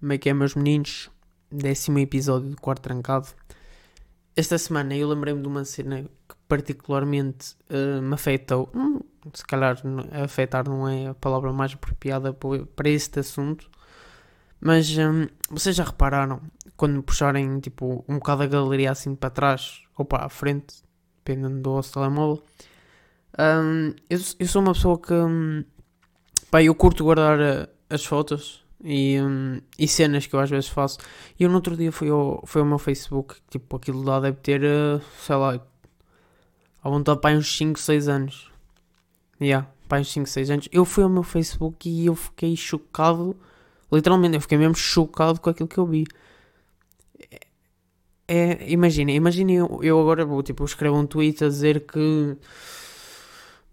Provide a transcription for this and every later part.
Como é que é, meus meninos? Décimo episódio do Quarto Trancado. Esta semana eu lembrei-me de uma cena que particularmente uh, me afetou. Hum, se calhar afetar não é a palavra mais apropriada para este assunto. Mas um, vocês já repararam quando puxarem tipo um bocado a galeria assim para trás ou para a frente, dependendo do vosso telemóvel. Um, eu, eu, sou uma pessoa que um, pá, eu curto guardar uh, as fotos e, um, e cenas que eu às vezes faço. E eu no outro dia fui ao, fui ao meu Facebook, tipo, aquilo lá deve ter, uh, sei lá, à vontade para uns 5, 6 anos. Yeah, para uns 5, 6 anos. Eu fui ao meu Facebook e eu fiquei chocado, literalmente, eu fiquei mesmo chocado com aquilo que eu vi. É, imaginem, imaginem eu, eu agora vou, tipo, escrevo um tweet a dizer que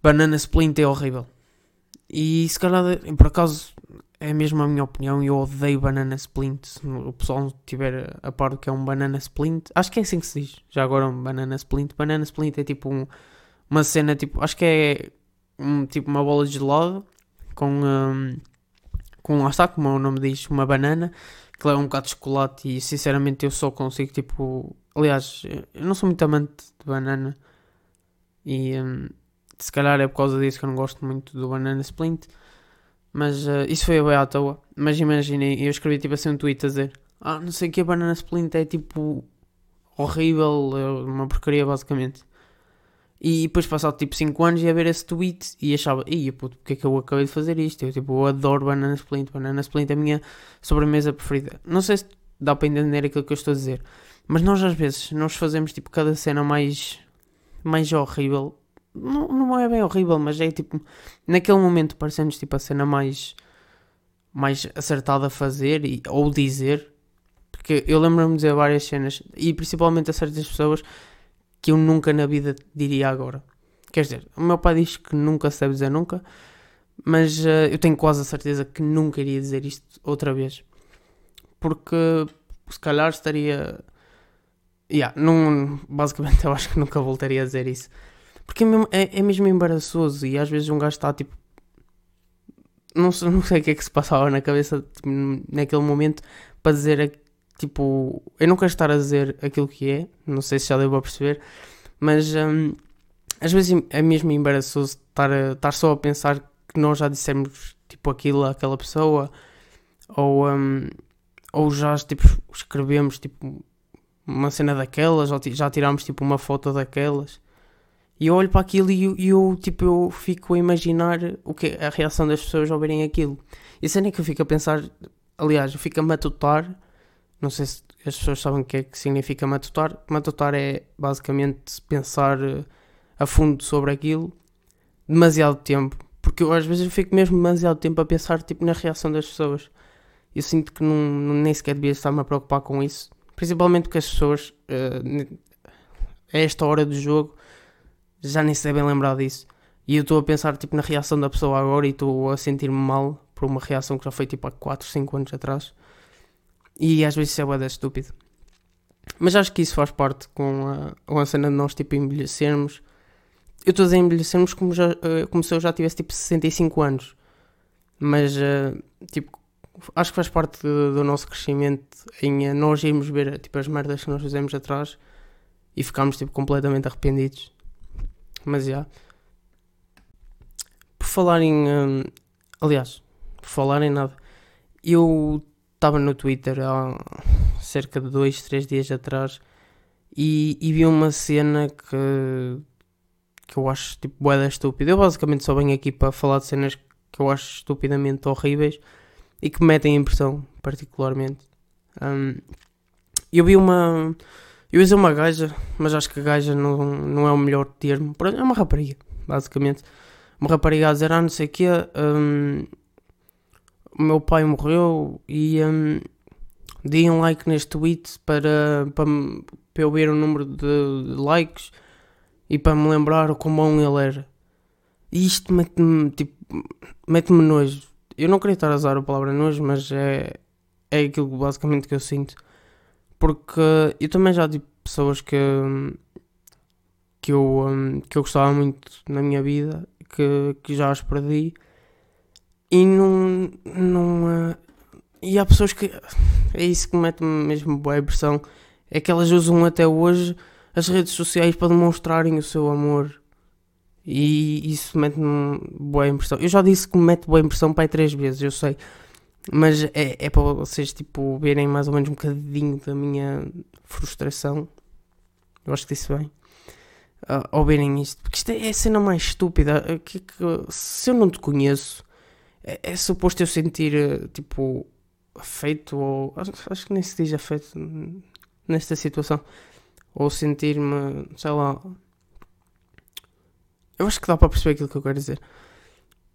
Banana Splint é horrível. E se calhar, por acaso, é mesmo a minha opinião eu odeio banana splint. Se o pessoal não estiver a par do que é um banana splint, acho que é assim que se diz. Já agora um banana splint. Banana splint é tipo um, uma cena, tipo, acho que é um, tipo uma bola de gelado com, um, com lá está, como o nome diz, uma banana que leva um bocado de chocolate e sinceramente eu só consigo tipo. Aliás, eu não sou muito amante de banana e um, se calhar é por causa disso que eu não gosto muito do banana splint. Mas uh, isso foi bem à toa. Mas imaginem, eu escrevi tipo assim um tweet a dizer: Ah, não sei o que, a Banana Splint é tipo horrível, é uma porcaria basicamente. E depois passado tipo 5 anos ia ver esse tweet e achava, ia puto, porque é que eu acabei de fazer isto? Eu tipo, eu adoro Banana Splint, Banana Splint é a minha sobremesa preferida. Não sei se dá para entender aquilo que eu estou a dizer, mas nós às vezes nós fazemos tipo cada cena mais, mais horrível não, não é bem horrível, mas é tipo. Naquele momento parecendo-nos tipo a cena mais. mais acertada a fazer e, ou dizer. Porque eu lembro-me de dizer várias cenas, e principalmente a certas pessoas, que eu nunca na vida diria agora. Quer dizer, o meu pai diz que nunca deve dizer nunca, mas uh, eu tenho quase a certeza que nunca iria dizer isto outra vez. Porque se calhar estaria. Yeah, não, basicamente eu acho que nunca voltaria a dizer isso. Porque é mesmo, é, é mesmo embaraçoso e às vezes um gajo está tipo. Não, não sei o que é que se passava na cabeça tipo, naquele momento para dizer tipo. Eu não quero estar a dizer aquilo que é, não sei se já deu a perceber, mas um, às vezes é mesmo embaraçoso estar, a, estar só a pensar que nós já dissemos tipo aquilo àquela pessoa ou, um, ou já tipo, escrevemos tipo uma cena daquelas ou já tirámos tipo uma foto daquelas e eu olho para aquilo e eu, eu, tipo, eu fico a imaginar o que a reação das pessoas ao verem aquilo. E a cena é que eu fico a pensar, aliás, eu fico a matutar, não sei se as pessoas sabem o que é que significa matutar. Matutar é basicamente pensar eh, a fundo sobre aquilo demasiado tempo. Porque eu às vezes eu fico mesmo demasiado tempo a pensar tipo, na reação das pessoas. Eu sinto que não, nem sequer devia estar-me a preocupar com isso. Principalmente porque as pessoas, uh, a esta hora do jogo, já nem se devem lembrar disso. E eu estou a pensar tipo, na reação da pessoa agora e estou a sentir-me mal por uma reação que já foi tipo há 4, 5 anos atrás. E às vezes isso é boa estúpido. Mas acho que isso faz parte com a, com a cena de nós tipo envelhecermos. Eu estou a dizer envelhecermos como, já, uh, como se eu já tivesse tipo 65 anos. Mas uh, tipo, acho que faz parte do, nosso crescimento em uh, nós irmos ver tipo, as merdas que nós fizemos atrás e ficarmos tipo, completamente arrependidos mas já. Por falar em. Um, aliás, por falar em nada. Eu estava no Twitter há cerca de dois, três dias atrás e, e vi uma cena que, que eu acho tipo boeda estúpida. Eu basicamente só venho aqui para falar de cenas que eu acho estupidamente horríveis e que me metem impressão, particularmente. Um, eu vi uma eu ia uma gaja, mas acho que gaja não, não é o melhor termo. É uma rapariga, basicamente. Uma rapariga a dizer, ah, não sei o quê. Um, o meu pai morreu e um, um like neste tweet para, para, para eu ver o número de likes e para me lembrar o quão bom ele era. E isto mete-me, tipo, mete-me nojo. Eu não queria estar a usar a palavra nojo, mas é, é aquilo basicamente que eu sinto. Porque eu também já tive pessoas que, que, eu, hum, que eu gostava muito na minha vida, que, que já as perdi. E não, não, e há pessoas que. É isso que me mete mesmo boa impressão. É que elas usam até hoje as redes sociais para demonstrarem o seu amor. E isso mete-me boa impressão. Eu já disse que me mete boa impressão para aí três vezes, eu sei. Mas é, é para vocês tipo, verem mais ou menos um bocadinho da minha frustração. Eu acho que disse bem. Uh, ao verem isto. Porque isto é a cena mais estúpida. Uh, que, que, se eu não te conheço, é, é suposto eu sentir uh, tipo afeito ou. Acho, acho, que nem se diz afeito nesta situação. Ou sentir-me, sei lá. Eu acho que dá para perceber aquilo que eu quero dizer.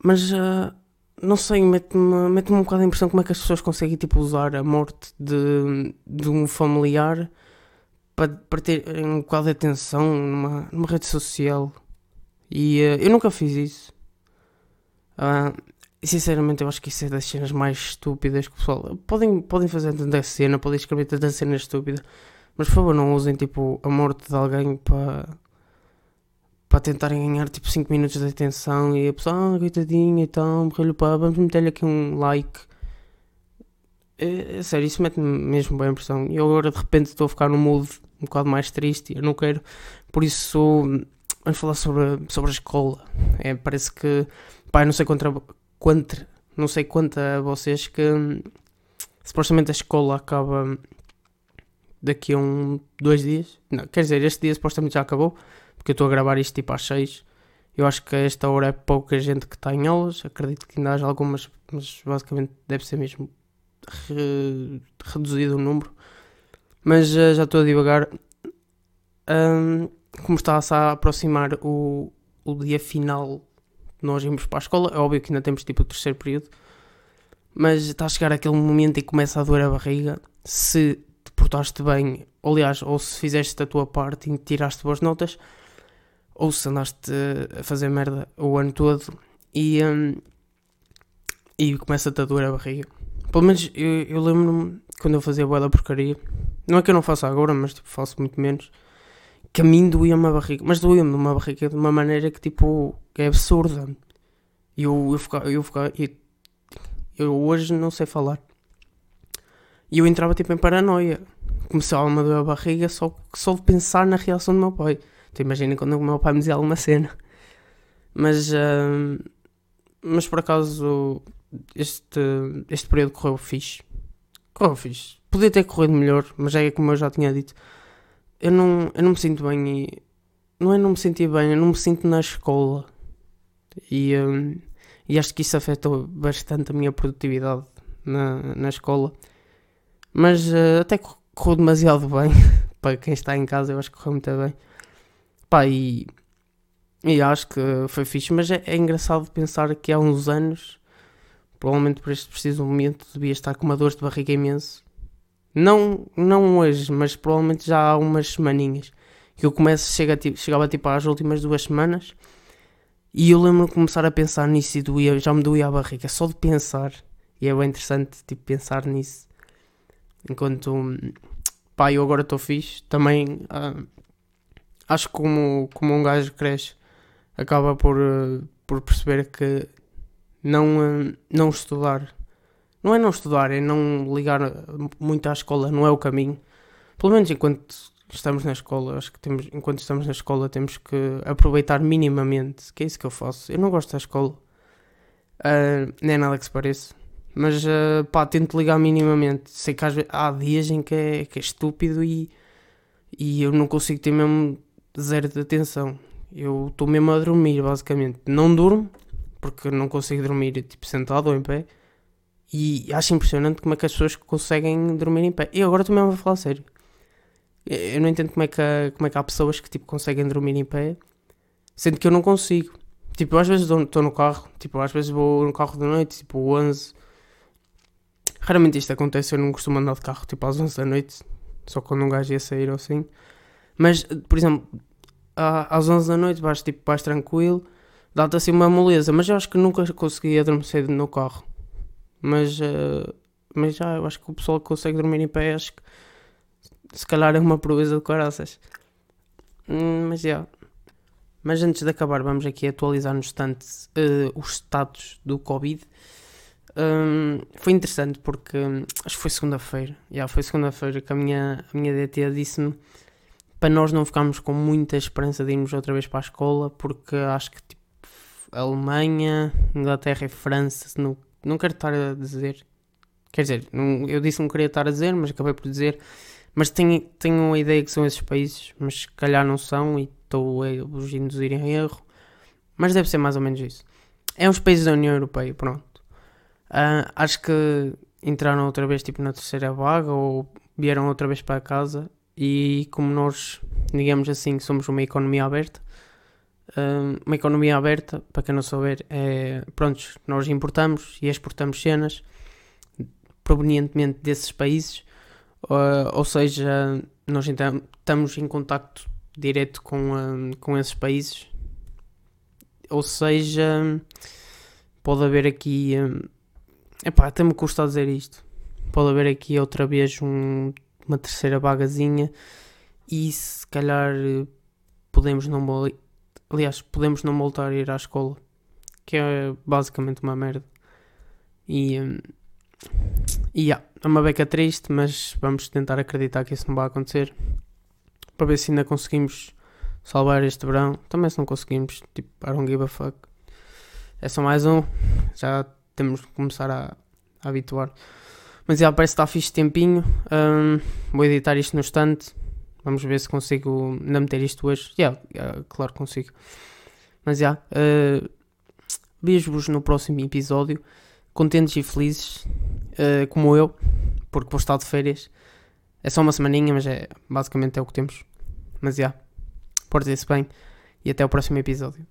Mas uh, não sei, mete-me mete um bocado a impressão como é que as pessoas conseguem tipo, usar a morte de, de um familiar para, para ter um bocado de atenção numa, numa rede social. E uh, eu nunca fiz isso. Uh, sinceramente, eu acho que isso é das cenas mais estúpidas que o pessoal. Podem, podem fazer tanta cena, podem escrever tanta cena estúpida, mas por favor, não usem tipo a morte de alguém para para tentarem ganhar tipo 5 minutos de atenção e a pessoa, ah, coitadinha, então, morreu-lhe pá, vamos meter-lhe aqui um like. É, é sério, isso mete-me mesmo bem a impressão. E agora de repente estou a ficar num mood um bocado mais triste e eu não quero. Por isso, vamos falar sobre, sobre a escola. É, parece que, pá, não sei contra, contra, não sei quanto a vocês que supostamente a escola acaba daqui a um, dois dias. Não, quer dizer, este dia supostamente já acabou porque eu estou a gravar isto tipo às 6. Eu acho que a esta hora é pouca gente que está em aulas, acredito que ainda haja algumas, mas basicamente deve ser mesmo re, reduzido o número. Mas uh, já estou a divagar. Um, como está-se a aproximar o, o dia final nós irmos para a escola, é óbvio que ainda temos tipo o terceiro período, mas está a chegar aquele momento que começa a doer a barriga. Se te portaste bem, aliás, ou se fizeste a tua parte e tiraste boas notas, ou se andaste a fazer merda o ano todo e, um, e começa-te a doer a barriga. Pelo menos eu, eu lembro-me quando eu fazia boa da porcaria, não é que eu não faça agora, mas tipo, faço muito menos, que a mim doía-me a barriga, mas doía-me uma barriga de uma maneira que tipo é absurda. E eu, eu ficava, eu, eu, eu hoje não sei falar. E eu entrava tipo em paranoia. Começava-me a doer a barriga só, só de pensar na reação do meu pai. Então imaginem quando o meu pai me dizia alguma cena. Mas, uh, mas por acaso este, este período correu fixe. Correu fixe. Podia ter corrido melhor, mas é como eu já tinha dito. Eu não, eu não me sinto bem e. Não é não me sentir bem, eu não me sinto na escola. E, um, e acho que isso afetou bastante a minha produtividade na, na escola. Mas uh, até correu demasiado bem. Para quem está em casa, eu acho que correu muito bem. Pá, e, e acho que foi fixe, mas é, é engraçado pensar que há uns anos, provavelmente por este preciso momento, devia estar com uma dor de barriga imenso. Não, não hoje, mas provavelmente já há umas semaninhas. Que eu começo, chega, tipo, chegava tipo às últimas duas semanas e eu lembro de começar a pensar nisso e doía, já me doía a barriga, só de pensar. E é bem interessante tipo, pensar nisso. Enquanto, pá, eu agora estou fixe. Também, uh, acho que como, como um gajo cresce, acaba por, uh, por perceber que não, uh, não estudar, não é não estudar, é não ligar muito à escola, não é o caminho. Pelo menos enquanto estamos na escola, acho que temos, enquanto estamos na escola temos que aproveitar minimamente, que é isso que eu faço. Eu não gosto da escola, uh, nem é nada que se pareça. Mas uh, pá, tento ligar minimamente. Sei que há dias em que é, que é estúpido e, e eu não consigo ter mesmo zero de atenção. Eu estou mesmo a dormir, basicamente. Não durmo, porque não consigo dormir tipo sentado ou em pé. E acho impressionante como é que as pessoas conseguem dormir em pé. E agora estou mesmo a falar sério. Eu não entendo como é que há, como é que há pessoas que tipo, conseguem dormir em pé, sendo que eu não consigo. Tipo, às vezes estou no carro, tipo, às vezes vou no carro da noite, tipo, 11. Raramente isto acontece, eu não costumo andar de carro, tipo, às 11 da noite, só quando um gajo ia sair ou assim. Mas, por exemplo, às 11 da noite vais tipo vais tranquilo, dá-te assim uma moleza, mas eu acho que nunca consegui adormecer no carro. Mas, uh, mas já, eu acho que o pessoal que consegue dormir em pé, acho que se calhar é uma proeza de caraças. Hum, mas já. Mas antes de acabar, vamos aqui atualizar no instante uh, os status do Covid. Um, foi interessante porque acho que foi segunda-feira. Já foi segunda-feira que a minha, a minha DT disse-me para nós não ficarmos com muita esperança de irmos outra vez para a escola, porque acho que tipo, Alemanha, Inglaterra e França, não, não quero estar a dizer. Quer dizer, não, eu disse não queria estar a dizer, mas acabei por dizer. Mas tenho, tenho a ideia que são esses países, mas se calhar não são e estou a os induzir em erro. Mas deve ser mais ou menos isso. É uns países da União Europeia, pronto. Uh, acho que entraram outra vez tipo na terceira vaga ou vieram outra vez para casa e como nós, digamos assim, somos uma economia aberta, uh, uma economia aberta, para quem não souber, é, pronto, nós importamos e exportamos cenas provenientemente desses países, ou seja, nós então estamos em contacto direto com, uh, com esses países, ou seja, pode haver aqui Epá, até me custa dizer isto. Pode haver aqui outra vez um, uma terceira vagazinha e se calhar podemos não aliás, podemos não voltar a ir à escola, que é basicamente uma merda. E, hum, e yeah, é uma beca triste, mas vamos tentar acreditar que isso não vai acontecer para ver se ainda conseguimos salvar este verão. Também se não conseguimos, tipo, I don't give a fuck. É só mais um. Já temos que começar a, a habituar. Mas já parece que está fixe tempinho. Um, vou editar isto no instante. Vamos ver se consigo ainda meter isto hoje. Yeah, yeah claro que consigo. Mas já. Uh, Vejo-vos no próximo episódio. Contentes e felizes. Uh, como eu. Porque vou estar de férias. É só uma semaninha, mas é basicamente é o que temos. Mas já. Yeah, Portem-se bem. E até o próximo episódio.